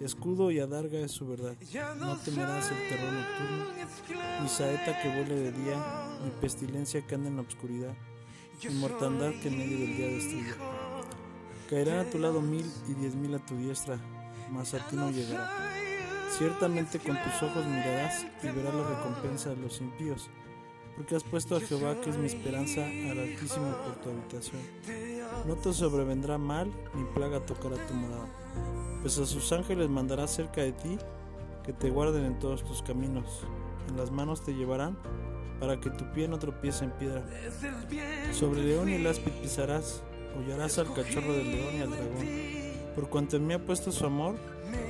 Escudo y adarga es su verdad. No temerás el terror nocturno, ni saeta que vuele de día, ni pestilencia que anda en la oscuridad, ni mortandad que en medio del día destruye. Caerán a tu lado mil y diez mil a tu diestra, mas a ti no llegará. Ciertamente con tus ojos mirarás y verás la recompensa de los impíos, porque has puesto a Jehová, que es mi esperanza, al Altísimo por tu habitación. No te sobrevendrá mal, ni plaga tocará tu morada pues a sus ángeles mandará cerca de ti que te guarden en todos tus caminos. En las manos te llevarán para que tu pie no tropiece en piedra. Sobre león y el pisarás, hollarás al cachorro del león y al dragón. Por cuanto en mí ha puesto su amor,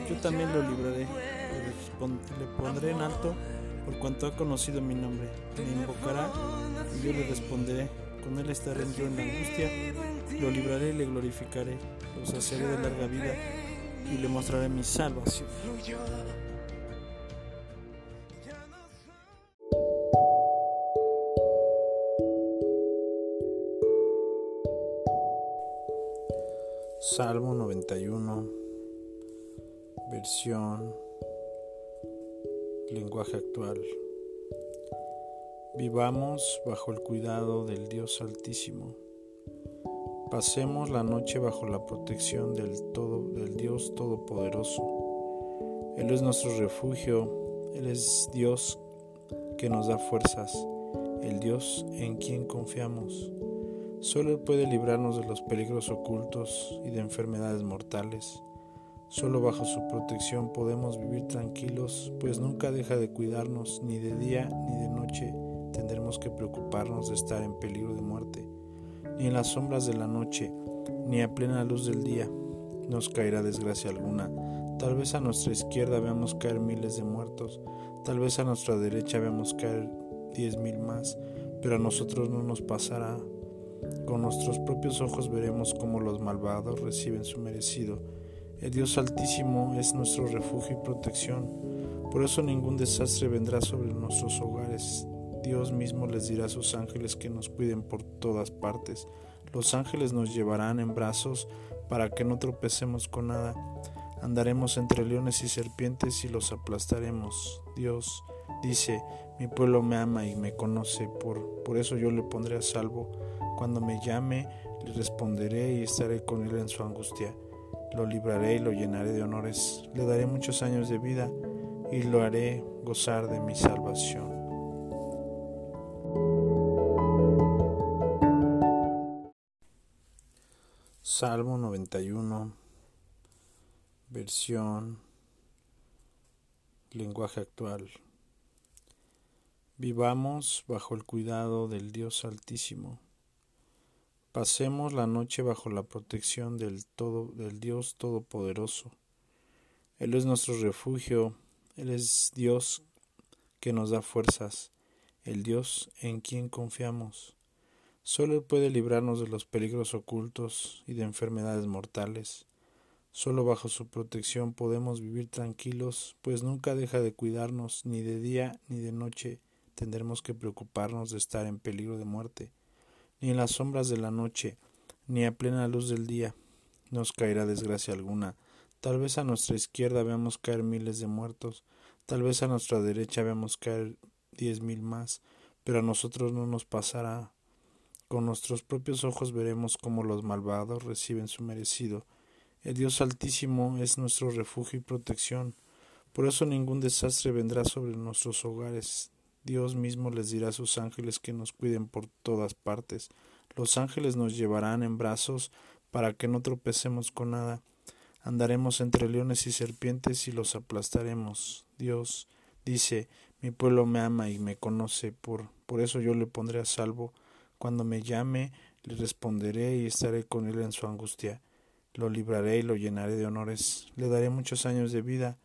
yo también lo libraré. Le pondré en alto por cuanto ha conocido mi nombre. Me invocará y yo le responderé. Con él estaré yo en la angustia, lo libraré y le glorificaré. Lo saciaré de larga vida y le mostraré mi salvación. Salmo 91, versión, lenguaje actual. Vivamos bajo el cuidado del Dios Altísimo Pasemos la noche bajo la protección del, todo, del Dios Todopoderoso. Él es nuestro refugio, Él es Dios que nos da fuerzas, el Dios en quien confiamos. Solo Él puede librarnos de los peligros ocultos y de enfermedades mortales. Solo bajo su protección podemos vivir tranquilos, pues nunca deja de cuidarnos, ni de día ni de noche tendremos que preocuparnos de estar en peligro de muerte ni en las sombras de la noche, ni a plena luz del día nos caerá desgracia alguna. Tal vez a nuestra izquierda veamos caer miles de muertos, tal vez a nuestra derecha veamos caer diez mil más, pero a nosotros no nos pasará. Con nuestros propios ojos veremos cómo los malvados reciben su merecido. El Dios Altísimo es nuestro refugio y protección, por eso ningún desastre vendrá sobre nuestros hogares, Dios mismo les dirá a sus ángeles que nos cuiden por todas partes. Los ángeles nos llevarán en brazos para que no tropecemos con nada. Andaremos entre leones y serpientes y los aplastaremos. Dios dice, mi pueblo me ama y me conoce, por, por eso yo le pondré a salvo. Cuando me llame, le responderé y estaré con él en su angustia. Lo libraré y lo llenaré de honores. Le daré muchos años de vida y lo haré gozar de mi salvación. Salmo 91, versión, lenguaje actual. Vivamos bajo el cuidado del Dios Altísimo. Pasemos la noche bajo la protección del, todo, del Dios Todopoderoso. Él es nuestro refugio, Él es Dios que nos da fuerzas, el Dios en quien confiamos. Solo Él puede librarnos de los peligros ocultos y de enfermedades mortales. Solo bajo su protección podemos vivir tranquilos, pues nunca deja de cuidarnos, ni de día ni de noche tendremos que preocuparnos de estar en peligro de muerte, ni en las sombras de la noche, ni a plena luz del día nos caerá desgracia alguna. Tal vez a nuestra izquierda veamos caer miles de muertos, tal vez a nuestra derecha veamos caer diez mil más, pero a nosotros no nos pasará con nuestros propios ojos veremos cómo los malvados reciben su merecido. El Dios Altísimo es nuestro refugio y protección. Por eso ningún desastre vendrá sobre nuestros hogares. Dios mismo les dirá a sus ángeles que nos cuiden por todas partes. Los ángeles nos llevarán en brazos para que no tropecemos con nada. Andaremos entre leones y serpientes y los aplastaremos. Dios dice, mi pueblo me ama y me conoce, por, por eso yo le pondré a salvo cuando me llame, le responderé y estaré con él en su angustia. Lo libraré y lo llenaré de honores. Le daré muchos años de vida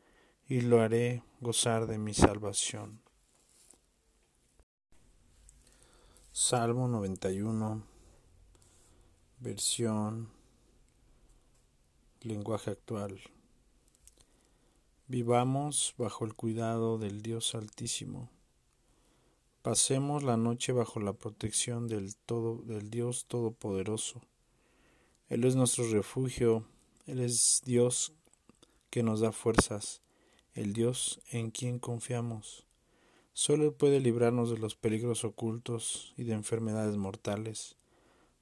y lo haré gozar de mi salvación. Salmo 91, versión lenguaje actual. Vivamos bajo el cuidado del Dios Altísimo. Pasemos la noche bajo la protección del, todo, del Dios Todopoderoso. Él es nuestro refugio, Él es Dios que nos da fuerzas, el Dios en quien confiamos. Solo Él puede librarnos de los peligros ocultos y de enfermedades mortales.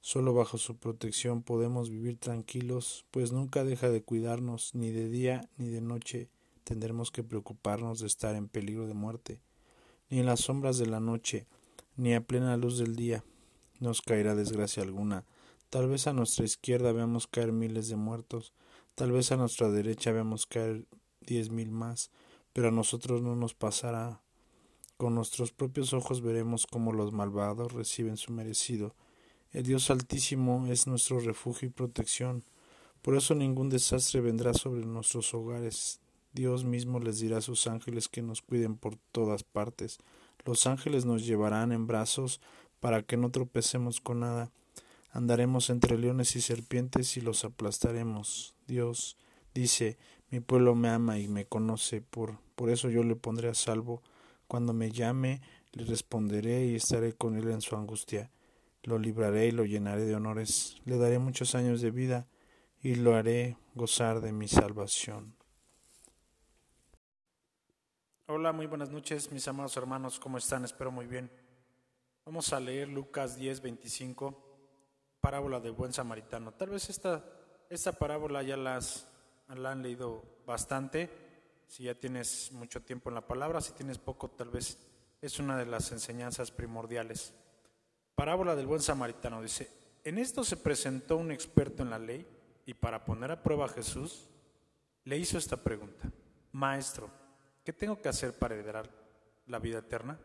Solo bajo su protección podemos vivir tranquilos, pues nunca deja de cuidarnos, ni de día ni de noche tendremos que preocuparnos de estar en peligro de muerte, ni en las sombras de la noche, ni a plena luz del día nos caerá desgracia alguna. Tal vez a nuestra izquierda veamos caer miles de muertos, tal vez a nuestra derecha veamos caer diez mil más, pero a nosotros no nos pasará con nuestros propios ojos veremos cómo los malvados reciben su merecido. El Dios Altísimo es nuestro refugio y protección. Por eso ningún desastre vendrá sobre nuestros hogares. Dios mismo les dirá a sus ángeles que nos cuiden por todas partes. Los ángeles nos llevarán en brazos para que no tropecemos con nada. Andaremos entre leones y serpientes y los aplastaremos. Dios dice, mi pueblo me ama y me conoce, por, por eso yo le pondré a salvo. Cuando me llame, le responderé y estaré con él en su angustia. Lo libraré y lo llenaré de honores. Le daré muchos años de vida y lo haré gozar de mi salvación. Hola, muy buenas noches, mis amados hermanos, ¿cómo están? Espero muy bien. Vamos a leer Lucas 10, 25, parábola del buen samaritano. Tal vez esta, esta parábola ya las, la han leído bastante si ya tienes mucho tiempo en la palabra, si tienes poco, tal vez es una de las enseñanzas primordiales. Parábola del buen samaritano dice, en esto se presentó un experto en la ley y para poner a prueba a Jesús, le hizo esta pregunta, Maestro, ¿qué tengo que hacer para heredar la vida eterna?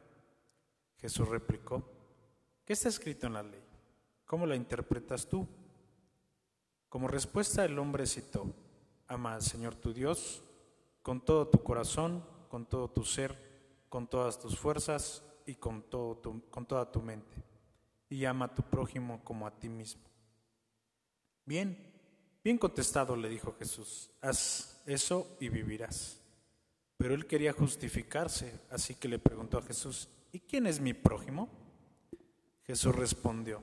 Jesús replicó, ¿qué está escrito en la ley? ¿Cómo la interpretas tú? Como respuesta el hombre citó, ama al Señor tu Dios con todo tu corazón, con todo tu ser, con todas tus fuerzas y con, todo con toda tu mente. Y ama a tu prójimo como a ti mismo. Bien, bien contestado, le dijo Jesús, haz eso y vivirás. Pero él quería justificarse, así que le preguntó a Jesús, ¿y quién es mi prójimo? Jesús respondió,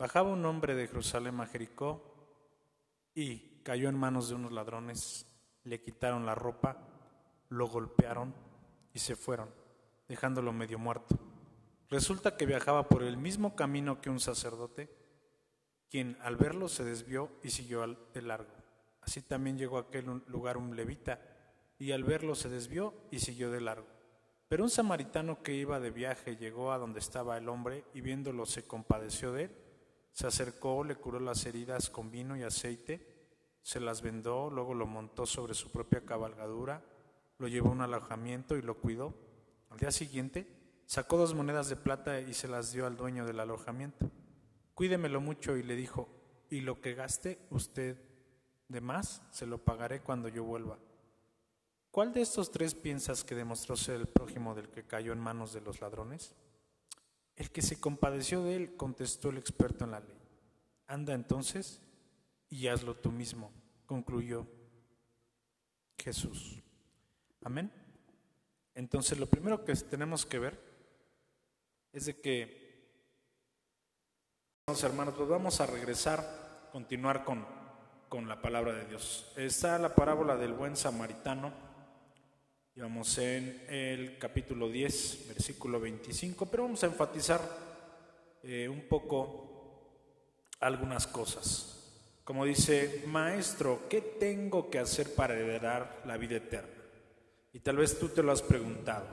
bajaba un hombre de Jerusalén a Jericó y cayó en manos de unos ladrones le quitaron la ropa, lo golpearon y se fueron, dejándolo medio muerto. Resulta que viajaba por el mismo camino que un sacerdote, quien al verlo se desvió y siguió de largo. Así también llegó a aquel lugar un levita, y al verlo se desvió y siguió de largo. Pero un samaritano que iba de viaje llegó a donde estaba el hombre y viéndolo se compadeció de él, se acercó, le curó las heridas con vino y aceite, se las vendó, luego lo montó sobre su propia cabalgadura, lo llevó a un alojamiento y lo cuidó. Al día siguiente sacó dos monedas de plata y se las dio al dueño del alojamiento. Cuídemelo mucho y le dijo, y lo que gaste usted de más, se lo pagaré cuando yo vuelva. ¿Cuál de estos tres piensas que demostró ser el prójimo del que cayó en manos de los ladrones? El que se compadeció de él, contestó el experto en la ley. Anda entonces y hazlo tú mismo, concluyó Jesús. Amén. Entonces lo primero que tenemos que ver es de que, hermanos, pues vamos a regresar, continuar con, con la palabra de Dios. Está la parábola del buen samaritano, y vamos en el capítulo 10, versículo 25, pero vamos a enfatizar eh, un poco algunas cosas como dice, maestro, ¿qué tengo que hacer para heredar la vida eterna? Y tal vez tú te lo has preguntado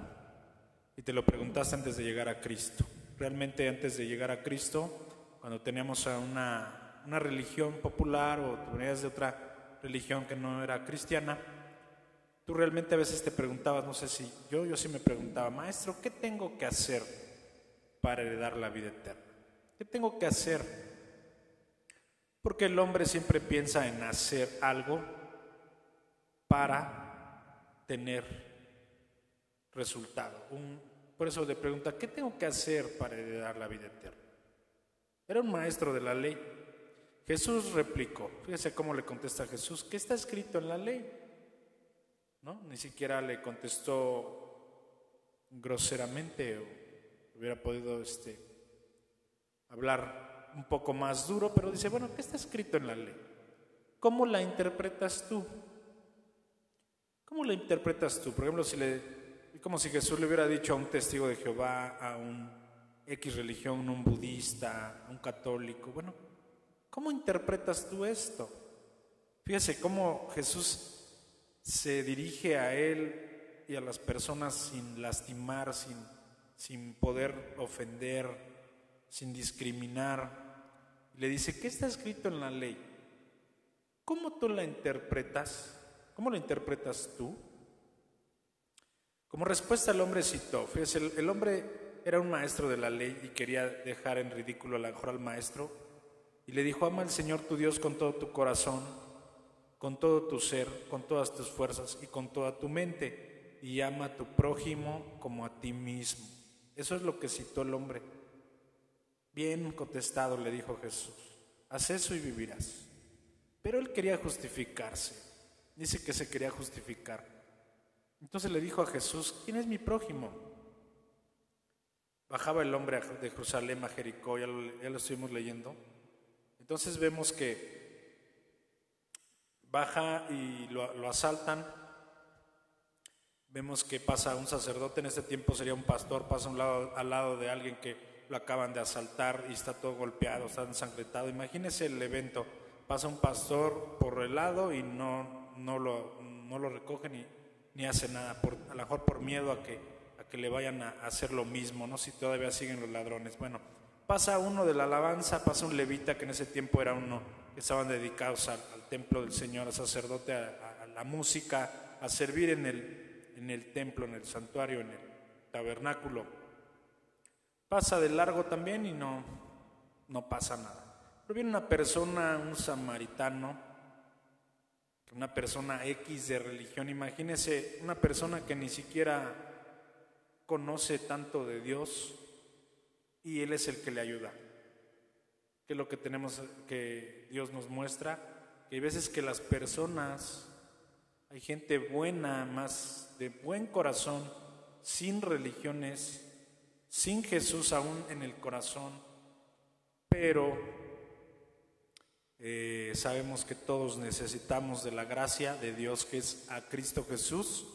y te lo preguntaste antes de llegar a Cristo. Realmente antes de llegar a Cristo, cuando teníamos a una, una religión popular o venías de otra religión que no era cristiana, tú realmente a veces te preguntabas, no sé si yo, yo sí me preguntaba, maestro, ¿qué tengo que hacer para heredar la vida eterna? ¿Qué tengo que hacer porque el hombre siempre piensa en hacer algo para tener resultado, un, por eso le pregunta, ¿qué tengo que hacer para heredar la vida eterna? Era un maestro de la ley. Jesús replicó, fíjese cómo le contesta Jesús, ¿qué está escrito en la ley? ¿No? Ni siquiera le contestó groseramente o hubiera podido este, hablar un poco más duro, pero dice, bueno, ¿qué está escrito en la ley? ¿Cómo la interpretas tú? ¿Cómo la interpretas tú? Por ejemplo, si le, como si Jesús le hubiera dicho a un testigo de Jehová, a un X religión, un budista, un católico, bueno, ¿cómo interpretas tú esto? Fíjese cómo Jesús se dirige a él y a las personas sin lastimar, sin, sin poder ofender, sin discriminar. Le dice, ¿qué está escrito en la ley? ¿Cómo tú la interpretas? ¿Cómo la interpretas tú? Como respuesta el hombre citó, fíjese, el, hombre era un maestro de la ley y quería dejar en ridículo a lo mejor al maestro y le dijo, ama al Señor tu Dios con todo tu corazón, con todo tu ser, con todas tus fuerzas y con toda tu mente y ama a tu prójimo como a ti mismo. Eso es lo que citó el hombre. Bien contestado, le dijo Jesús, haz eso y vivirás. Pero él quería justificarse. Dice que se quería justificar. Entonces le dijo a Jesús, ¿quién es mi prójimo? Bajaba el hombre de Jerusalén a Jericó, ya lo, estuvimos leyendo. Entonces vemos que baja y lo, asaltan. Vemos que pasa un sacerdote, en este tiempo sería un pastor, pasa al lado de alguien que lo acaban de asaltar y está todo golpeado, está ensangrentado. Imagínese el evento pasa un pastor por el lado y no, no, lo, no lo recoge ni, ni hace nada, por, a lo mejor por miedo a que, a que le vayan a hacer lo mismo, ¿no? si todavía siguen los ladrones. Bueno, pasa uno de la alabanza, pasa un levita que en ese tiempo era uno que estaban dedicados al, templo del Señor, al sacerdote, a, a, la música, a servir en el, en el templo, en el santuario, en el tabernáculo. Pasa de largo también y no, no pasa nada. Pero viene una persona, un samaritano, una persona X de religión, imagínese una persona que ni siquiera conoce tanto de Dios y Él es el que le ayuda. Que es lo que tenemos que Dios nos muestra, que hay veces que las personas, hay gente buena, más de buen corazón, sin religiones, sin Jesús aún en el corazón, pero eh, sabemos que todos necesitamos de la gracia de Dios que es a Cristo Jesús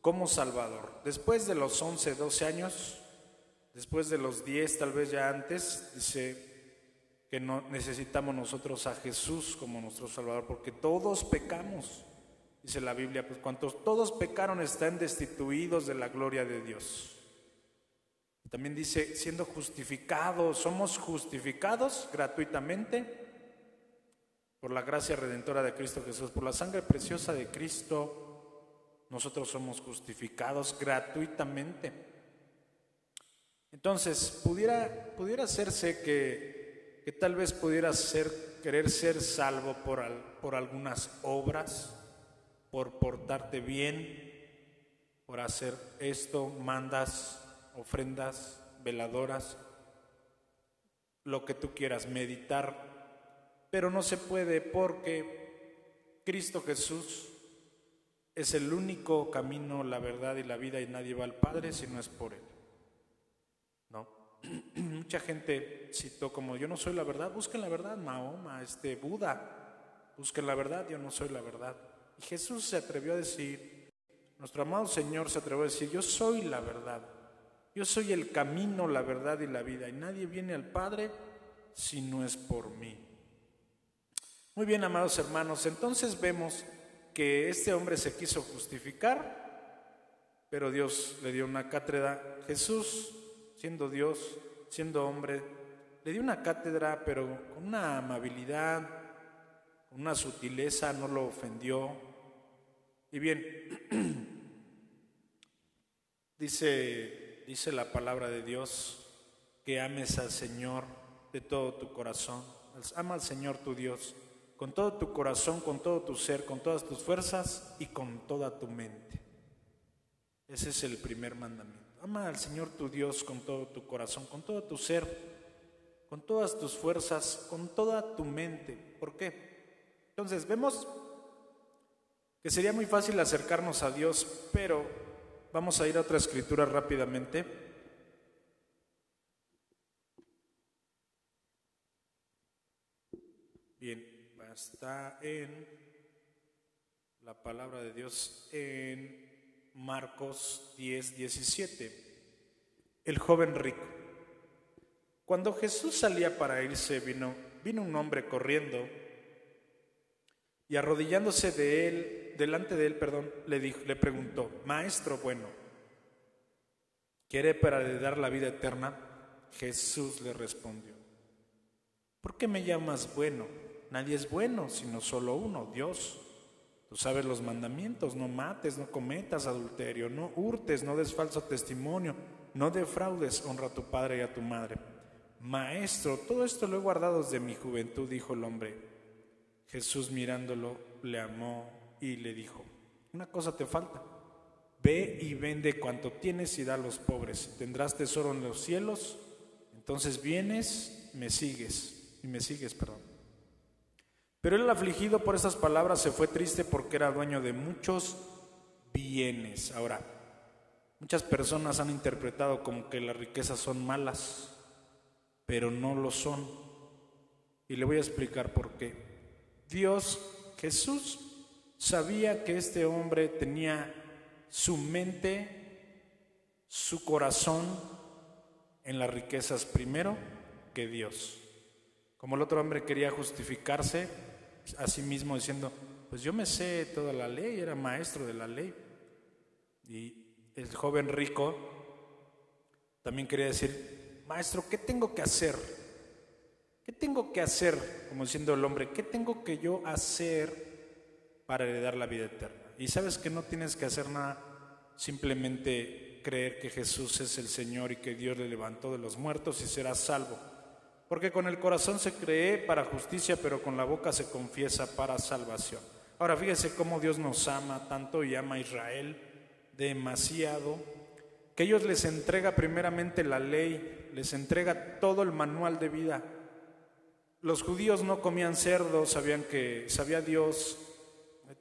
como Salvador. Después de los 11, 12 años, después de los 10, tal vez ya antes, dice que no necesitamos nosotros a Jesús como nuestro Salvador, porque todos pecamos. Dice la Biblia, pues cuantos todos pecaron están destituidos de la gloria de Dios. También dice, siendo justificados, somos justificados gratuitamente por la gracia redentora de Cristo Jesús, por la sangre preciosa de Cristo, nosotros somos justificados gratuitamente. Entonces, pudiera, pudiera hacerse que, que tal vez pudiera ser, querer ser salvo por, por algunas obras, por portarte bien, por hacer esto, mandas, ofrendas, veladoras, lo que tú quieras, meditar pero no se puede porque Cristo Jesús es el único camino, la verdad y la vida y nadie va al Padre si no es por Él. ¿No? Mucha gente citó como yo no soy la verdad, busquen la verdad, Mahoma, este Buda, busquen la verdad, yo no soy la verdad. Y Jesús se atrevió a decir, nuestro amado Señor se atrevió a decir, yo soy la verdad, yo soy el camino, la verdad y la vida, y nadie viene al Padre si no es por mí. Muy bien, amados hermanos, entonces vemos que este hombre se quiso justificar, pero Dios le dio una cátedra. Jesús, siendo Dios, siendo hombre, le dio una cátedra, pero con una amabilidad, con una sutileza, no lo ofendió. Y bien, dice, dice la palabra de Dios que ames al Señor de todo tu corazón. Ama al Señor tu Dios con todo tu corazón, con todo tu ser, con todas tus fuerzas y con toda tu mente. Ese es el primer mandamiento. Ama al Señor tu Dios con todo tu corazón, con todo tu ser, con todas tus fuerzas, con toda tu mente. ¿Por qué? Entonces vemos que sería muy fácil acercarnos a Dios, pero vamos a ir a otra escritura rápidamente. Bien, está en la palabra de Dios en Marcos 10, 17. El joven rico. Cuando Jesús salía para irse, vino, vino un hombre corriendo y arrodillándose de él, delante de él, perdón, le, dijo, le preguntó, Maestro bueno, ¿quiere para dar la vida eterna? Jesús le respondió, ¿por qué me llamas bueno? Nadie es bueno, sino solo uno, Dios. Tú sabes los mandamientos, no mates, no cometas adulterio, no hurtes, no des falso testimonio, no defraudes, honra a tu padre y a tu madre. Maestro, todo esto lo he guardado desde mi juventud, dijo el hombre. Jesús mirándolo, le amó y le dijo, una cosa te falta. Ve y vende cuanto tienes y da a los pobres. Tendrás tesoro en los cielos. Entonces vienes, me sigues, y me sigues, perdón. Pero el afligido por esas palabras se fue triste porque era dueño de muchos bienes. Ahora, muchas personas han interpretado como que las riquezas son malas, pero no lo son. Y le voy a explicar por qué. Dios, Jesús, sabía que este hombre tenía su mente, su corazón en las riquezas primero que Dios. Como el otro hombre quería justificarse, a sí mismo diciendo, pues yo me sé toda la ley, era maestro de la ley. Y el joven rico también quería decir, maestro, ¿qué tengo que hacer? ¿Qué tengo que hacer? Como diciendo el hombre, ¿qué tengo que yo hacer para heredar la vida eterna? Y sabes que no tienes que hacer nada, simplemente creer que Jesús es el Señor y que Dios le levantó de los muertos y serás salvo. Porque con el corazón se cree para justicia, pero con la boca se confiesa para salvación. Ahora fíjese cómo Dios nos ama tanto y ama a Israel demasiado, que ellos les entrega primeramente la ley, les entrega todo el manual de vida. Los judíos no comían cerdo, sabían que sabía Dios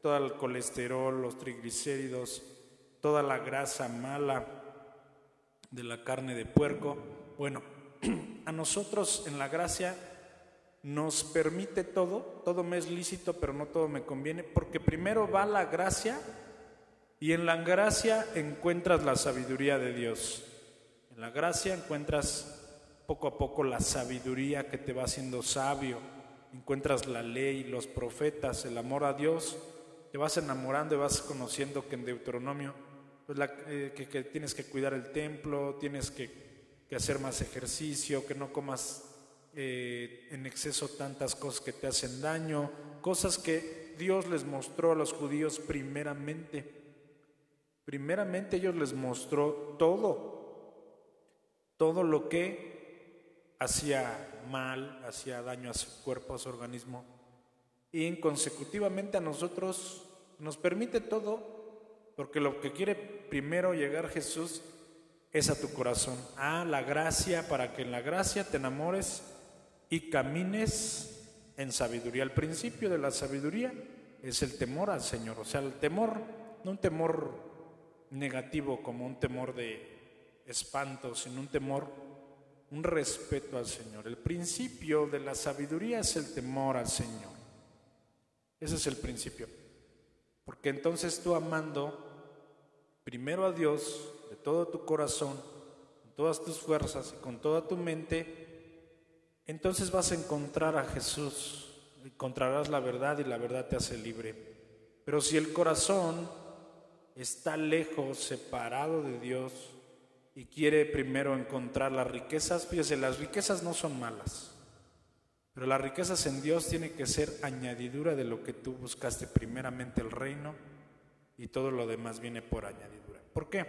todo el colesterol, los triglicéridos, toda la grasa mala de la carne de puerco. Bueno, a nosotros en la gracia nos permite todo, todo me es lícito, pero no todo me conviene, porque primero va la gracia y en la gracia encuentras la sabiduría de Dios. En la gracia encuentras poco a poco la sabiduría que te va haciendo sabio, encuentras la ley, los profetas, el amor a Dios, te vas enamorando y vas conociendo que en Deuteronomio pues eh, que tienes que cuidar el templo, tienes que hacer más ejercicio, que no comas eh, en exceso tantas cosas que te hacen daño, cosas que Dios les mostró a los judíos primeramente. Primeramente Dios les mostró todo, todo lo que hacía mal, hacía daño a su cuerpo, a su organismo. Y consecutivamente a nosotros nos permite todo, porque lo que quiere primero llegar Jesús es a tu corazón. Ah, la gracia para que en la gracia te enamores y camines en sabiduría. El principio de la sabiduría es el temor al Señor. O sea, el temor, no un temor negativo como un temor de espanto, sino un temor, un respeto al Señor. El principio de la sabiduría es el temor al Señor. Ese es el principio. Porque entonces tú amando primero a Dios, de todo tu corazón, con todas tus fuerzas y con toda tu mente, entonces vas a encontrar a Jesús, encontrarás la verdad y la verdad te hace libre. Pero si el corazón está lejos, separado de Dios, y quiere primero encontrar las riquezas, fíjese, las riquezas no son malas, pero las riquezas en Dios tiene que ser añadidura de lo que tú buscaste primeramente el reino y todo lo demás viene por añadidura. ¿Por qué?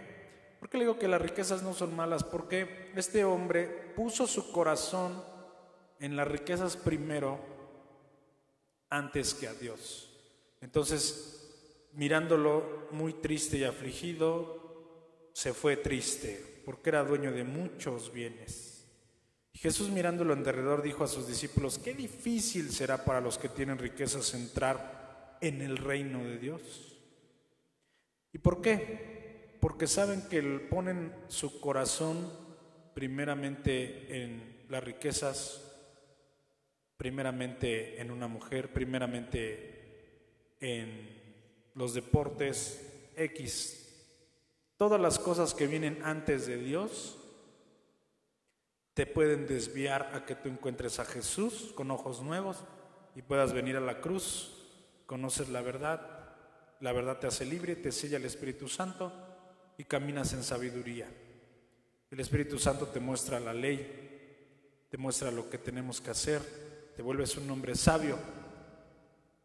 ¿Por qué le digo que las riquezas no son malas? Porque este hombre puso su corazón en las riquezas primero antes que a Dios. Entonces, mirándolo muy triste y afligido, se fue triste. Porque era dueño de muchos bienes. Jesús mirándolo en derredor dijo a sus discípulos, qué difícil será para los que tienen riquezas entrar en el reino de Dios. ¿Y por qué? Porque saben que ponen su corazón primeramente en las riquezas, primeramente en una mujer, primeramente en los deportes X, todas las cosas que vienen antes de Dios te pueden desviar a que tú encuentres a Jesús con ojos nuevos y puedas venir a la cruz, conoces la verdad, la verdad te hace libre, te sella el Espíritu Santo y caminas en sabiduría. El Espíritu Santo te muestra la ley, te muestra lo que tenemos que hacer, te vuelves un hombre sabio.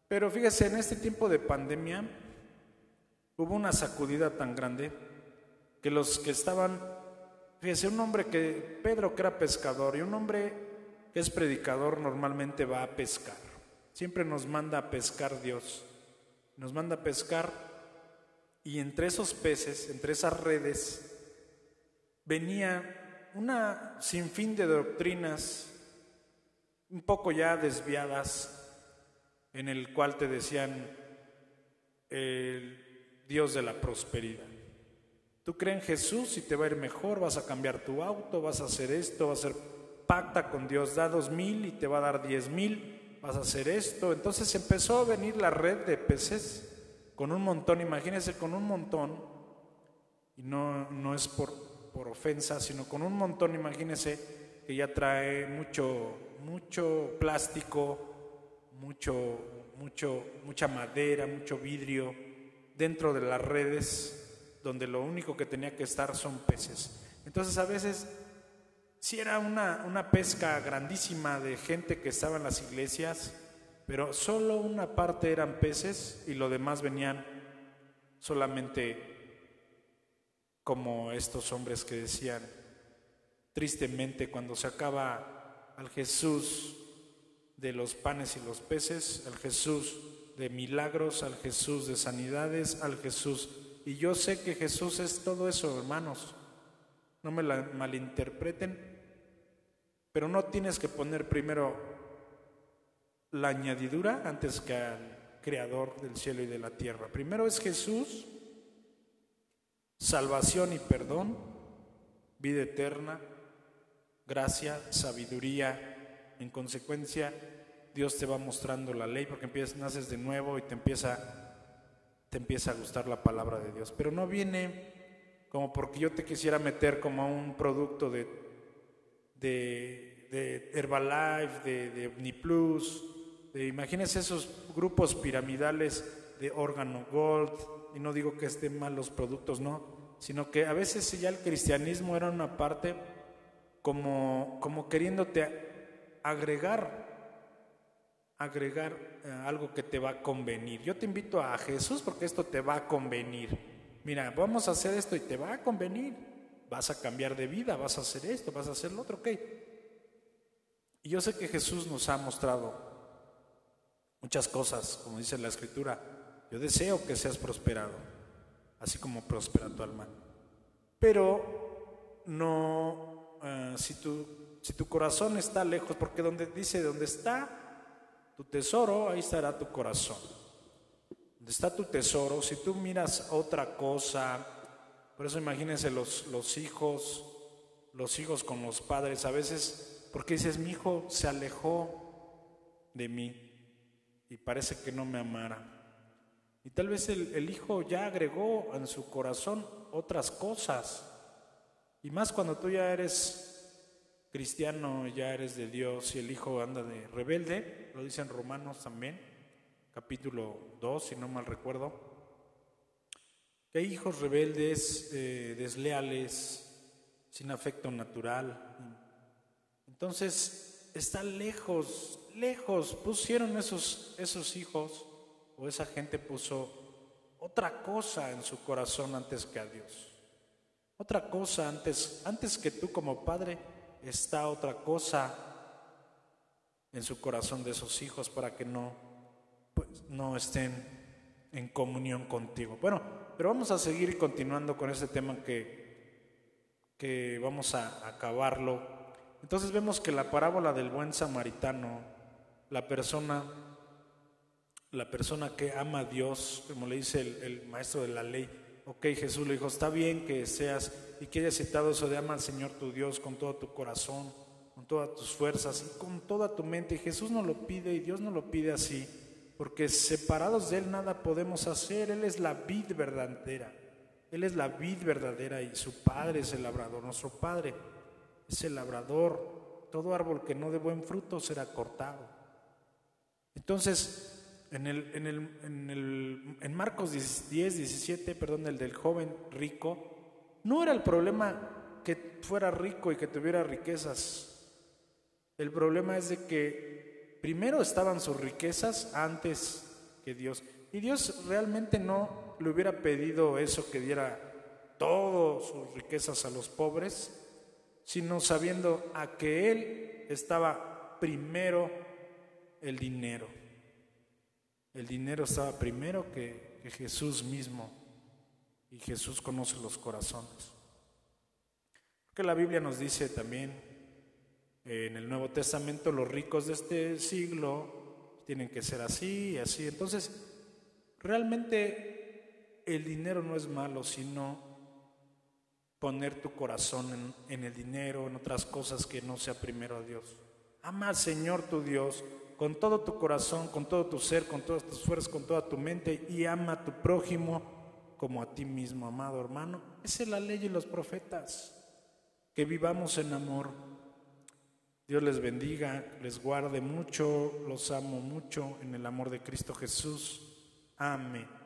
Pero fíjese, en este tiempo de pandemia hubo una sacudida tan grande que los que estaban, fíjese, un hombre que, Pedro que era pescador y un hombre que es predicador normalmente va a pescar. Siempre nos manda a pescar Dios. Nos manda a pescar y entre esos peces, entre esas redes, venía una sinfín de doctrinas un poco ya desviadas, en el cual te decían el Dios de la prosperidad. Tú crees en Jesús y te va a ir mejor, vas a cambiar tu auto, vas a hacer esto, vas a hacer pacta con Dios, da dos mil y te va a dar diez mil, vas a hacer esto. Entonces empezó a venir la red de peces con un montón, imagínense con un montón, y no, no es por, por ofensa, sino con un montón, imagínense que ya trae mucho, mucho plástico, mucho, mucho, mucha madera, mucho vidrio dentro de las redes donde lo único que tenía que estar son peces. Entonces a veces, si era una, una pesca grandísima de gente que estaba en las iglesias, pero solo una parte eran peces y lo demás venían solamente como estos hombres que decían, tristemente, cuando se acaba al Jesús de los panes y los peces, al Jesús de milagros, al Jesús de sanidades, al Jesús y yo sé que Jesús es todo eso, hermanos. No me la malinterpreten, pero no tienes que poner primero la añadidura antes que al creador del cielo y de la tierra. Primero es Jesús, salvación y perdón, vida eterna, gracia, sabiduría. En consecuencia, Dios te va mostrando la ley porque empiezas, naces de nuevo y te empieza te empieza a gustar la palabra de Dios. Pero no viene como porque yo te quisiera meter como a un producto de, de, Herbalife, de, de OmniPlus, de, esos grupos piramidales de órgano gold, y no digo que estén mal los productos, no, sino que a veces ya el cristianismo era una parte como, como queriéndote agregar agregar eh, algo que te va a convenir. Yo te invito a Jesús porque esto te va a convenir. Mira, vamos a hacer esto y te va a convenir. Vas a cambiar de vida, vas a hacer esto, vas a hacer lo otro, ok. Y yo sé que Jesús nos ha mostrado muchas cosas, como dice la Escritura. Yo deseo que seas prosperado, así como prospera tu alma. Pero no, eh, si, tu, si tu corazón está lejos, porque donde dice, donde está tu tesoro, ahí estará tu corazón. Donde está tu tesoro, si tú miras otra cosa, por eso imagínense los, los hijos, los hijos con los padres, a veces, porque dices, mi hijo se alejó de mí y parece que no me amara. Y tal vez el, el, hijo ya agregó en su corazón otras cosas. Y más cuando tú ya eres cristiano, ya eres de Dios y el hijo anda de rebelde, lo dicen Romanos también, capítulo 2, si no mal recuerdo, que hay hijos rebeldes, eh, desleales, sin afecto natural. Entonces, está lejos, lejos, pusieron esos, esos hijos o esa gente puso otra cosa en su corazón antes que a Dios. Otra cosa antes, antes que tú como padre está otra cosa en su corazón de esos hijos para que no, pues, no estén en comunión contigo. Bueno, pero vamos a seguir continuando con este tema que, que vamos a acabarlo. Entonces vemos que la parábola del buen samaritano, la persona, la persona que ama a Dios, como le dice el maestro de la ley, ok, Jesús le dijo, está bien que seas y que hayas citado eso de ama al Señor tu Dios con todo tu corazón, con todas tus fuerzas y con toda tu mente. Jesús no lo pide y Dios no lo pide así, porque separados de Él nada podemos hacer. Él es la vid verdadera. Él es la vid verdadera y su Padre es el labrador. Nuestro Padre es el labrador. Todo árbol que no dé buen fruto será cortado. Entonces, en, el, en, el, en, el, en Marcos 10, 17, perdón, el del joven rico, no era el problema que fuera rico y que tuviera riquezas. El problema es de que primero estaban sus riquezas antes que Dios. Y Dios realmente no le hubiera pedido eso que diera todas sus riquezas a los pobres, sino sabiendo a que Él estaba primero el dinero. El dinero estaba primero que, Jesús mismo y Jesús conoce los corazones. Porque la Biblia nos dice también en el Nuevo Testamento los ricos de este siglo tienen que ser así y así. Entonces, realmente el dinero no es malo, sino poner tu corazón en, en el dinero, en otras cosas que no sea primero a Dios. Ama al Señor tu Dios con todo tu corazón, con todo tu ser, con todas tus fuerzas, con toda tu mente y ama a tu prójimo como a ti mismo, amado hermano. Esa es la ley y los profetas. Que vivamos en amor. Dios les bendiga, les guarde mucho, los amo mucho en el amor de Cristo Jesús. Amén.